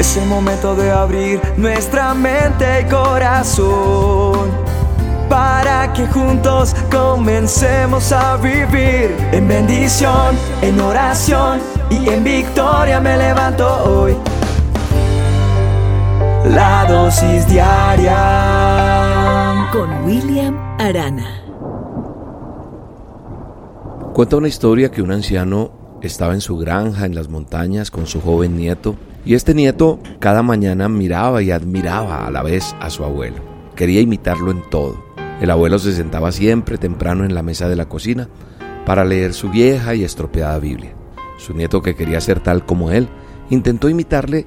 Es el momento de abrir nuestra mente y corazón para que juntos comencemos a vivir en bendición, en oración y en victoria me levanto hoy. La dosis diaria con William Arana. Cuenta una historia que un anciano estaba en su granja en las montañas con su joven nieto y este nieto cada mañana miraba y admiraba a la vez a su abuelo. Quería imitarlo en todo. El abuelo se sentaba siempre temprano en la mesa de la cocina para leer su vieja y estropeada Biblia. Su nieto, que quería ser tal como él, intentó imitarle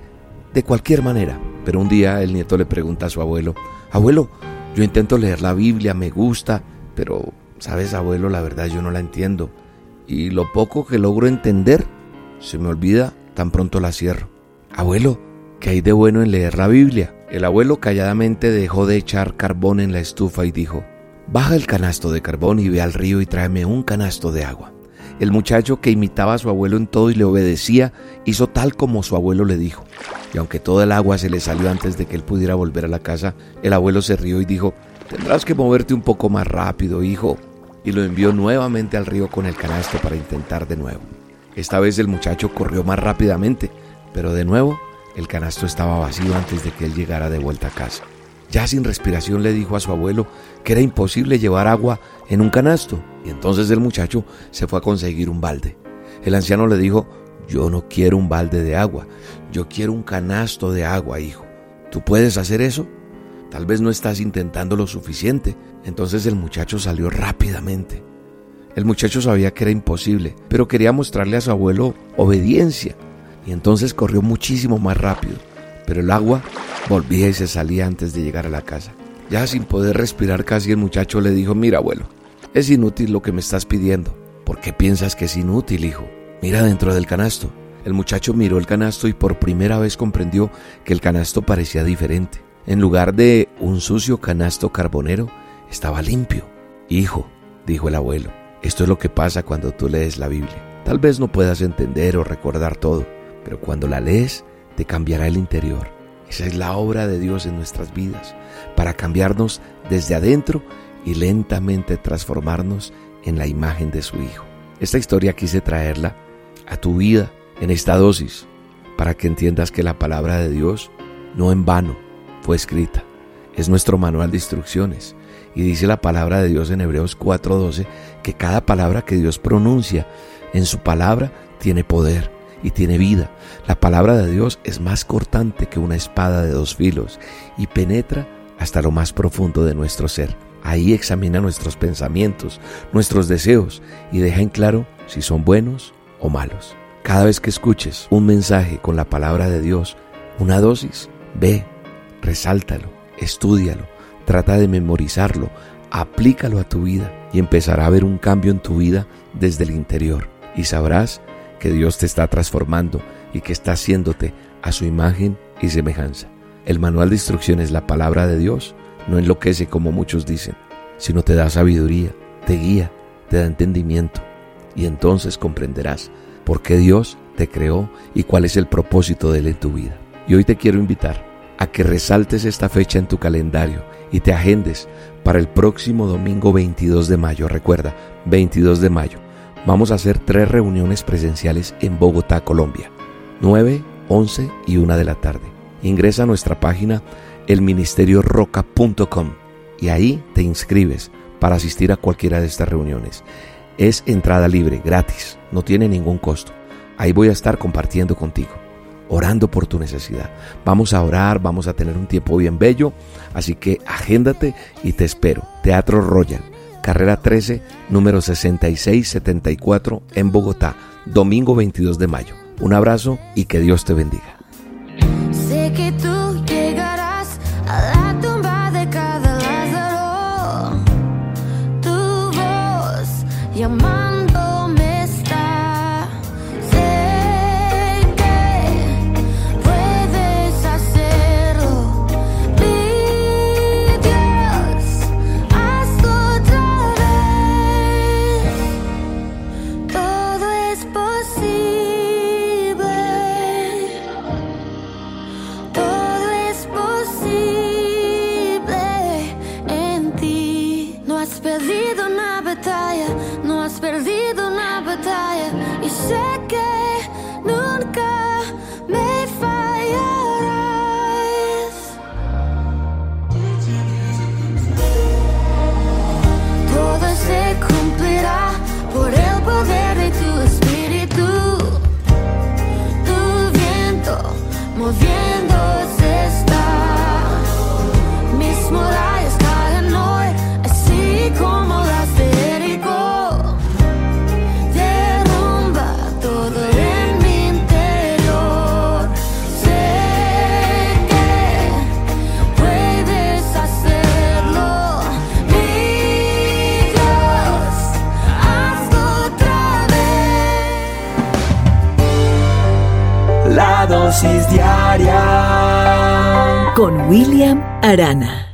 de cualquier manera, pero un día el nieto le pregunta a su abuelo, Abuelo, yo intento leer la Biblia, me gusta, pero, sabes, abuelo, la verdad yo no la entiendo. Y lo poco que logro entender, se me olvida tan pronto la cierro. Abuelo, ¿qué hay de bueno en leer la Biblia? El abuelo calladamente dejó de echar carbón en la estufa y dijo, Baja el canasto de carbón y ve al río y tráeme un canasto de agua. El muchacho que imitaba a su abuelo en todo y le obedecía, hizo tal como su abuelo le dijo. Y aunque toda el agua se le salió antes de que él pudiera volver a la casa, el abuelo se rió y dijo, Tendrás que moverte un poco más rápido, hijo. Y lo envió nuevamente al río con el canasto para intentar de nuevo. Esta vez el muchacho corrió más rápidamente, pero de nuevo el canasto estaba vacío antes de que él llegara de vuelta a casa. Ya sin respiración le dijo a su abuelo que era imposible llevar agua en un canasto, y entonces el muchacho se fue a conseguir un balde. El anciano le dijo, yo no quiero un balde de agua, yo quiero un canasto de agua, hijo. ¿Tú puedes hacer eso? Tal vez no estás intentando lo suficiente. Entonces el muchacho salió rápidamente. El muchacho sabía que era imposible, pero quería mostrarle a su abuelo obediencia y entonces corrió muchísimo más rápido, pero el agua volvía y se salía antes de llegar a la casa. Ya sin poder respirar casi el muchacho le dijo, mira abuelo, es inútil lo que me estás pidiendo. ¿Por qué piensas que es inútil, hijo? Mira dentro del canasto. El muchacho miró el canasto y por primera vez comprendió que el canasto parecía diferente. En lugar de un sucio canasto carbonero, estaba limpio. Hijo, dijo el abuelo, esto es lo que pasa cuando tú lees la Biblia. Tal vez no puedas entender o recordar todo, pero cuando la lees te cambiará el interior. Esa es la obra de Dios en nuestras vidas, para cambiarnos desde adentro y lentamente transformarnos en la imagen de su Hijo. Esta historia quise traerla a tu vida en esta dosis, para que entiendas que la palabra de Dios no en vano fue escrita. Es nuestro manual de instrucciones. Y dice la palabra de Dios en Hebreos 4:12 que cada palabra que Dios pronuncia en su palabra tiene poder y tiene vida. La palabra de Dios es más cortante que una espada de dos filos y penetra hasta lo más profundo de nuestro ser. Ahí examina nuestros pensamientos, nuestros deseos y deja en claro si son buenos o malos. Cada vez que escuches un mensaje con la palabra de Dios, una dosis, ve, resáltalo, estúdialo, trata de memorizarlo, aplícalo a tu vida y empezará a ver un cambio en tu vida desde el interior y sabrás que Dios te está transformando y que está haciéndote a su imagen y semejanza. El manual de instrucciones, la palabra de Dios, no enloquece como muchos dicen, sino te da sabiduría, te guía, te da entendimiento y entonces comprenderás por qué Dios te creó y cuál es el propósito de Él en tu vida. Y hoy te quiero invitar a que resaltes esta fecha en tu calendario y te agendes para el próximo domingo 22 de mayo. Recuerda, 22 de mayo vamos a hacer tres reuniones presenciales en Bogotá, Colombia. 9, 11 y 1 de la tarde. Ingresa a nuestra página elministerioroca.com y ahí te inscribes para asistir a cualquiera de estas reuniones. Es entrada libre, gratis, no tiene ningún costo. Ahí voy a estar compartiendo contigo, orando por tu necesidad. Vamos a orar, vamos a tener un tiempo bien bello, así que agéndate y te espero. Teatro Royal carrera 13, número 6674 en Bogotá, domingo 22 de mayo. Un abrazo y que Dios te bendiga. perdido na batalha, não has perdido na batalha e sei que nunca me falharás. Todo se cumprirá por el poder de tu Espírito, tu viento moviendo. Con William Arana.